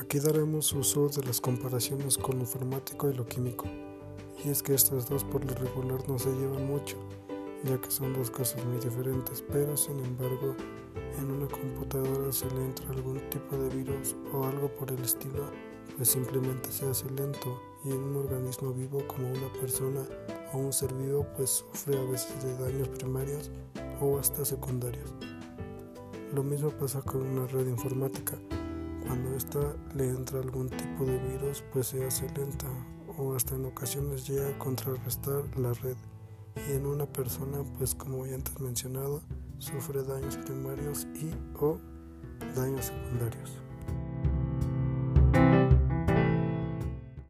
Aquí daremos uso de las comparaciones con lo informático y lo químico. Y es que estas dos por lo regular no se llevan mucho, ya que son dos cosas muy diferentes, pero sin embargo en una computadora se le entra algún tipo de virus o algo por el estilo, pues simplemente se hace lento y en un organismo vivo como una persona o un ser vivo pues sufre a veces de daños primarios o hasta secundarios. Lo mismo pasa con una red informática cuando esta le entra algún tipo de virus, pues se hace lenta o hasta en ocasiones llega a contrarrestar la red. Y en una persona, pues como ya antes mencionado, sufre daños primarios y o daños secundarios.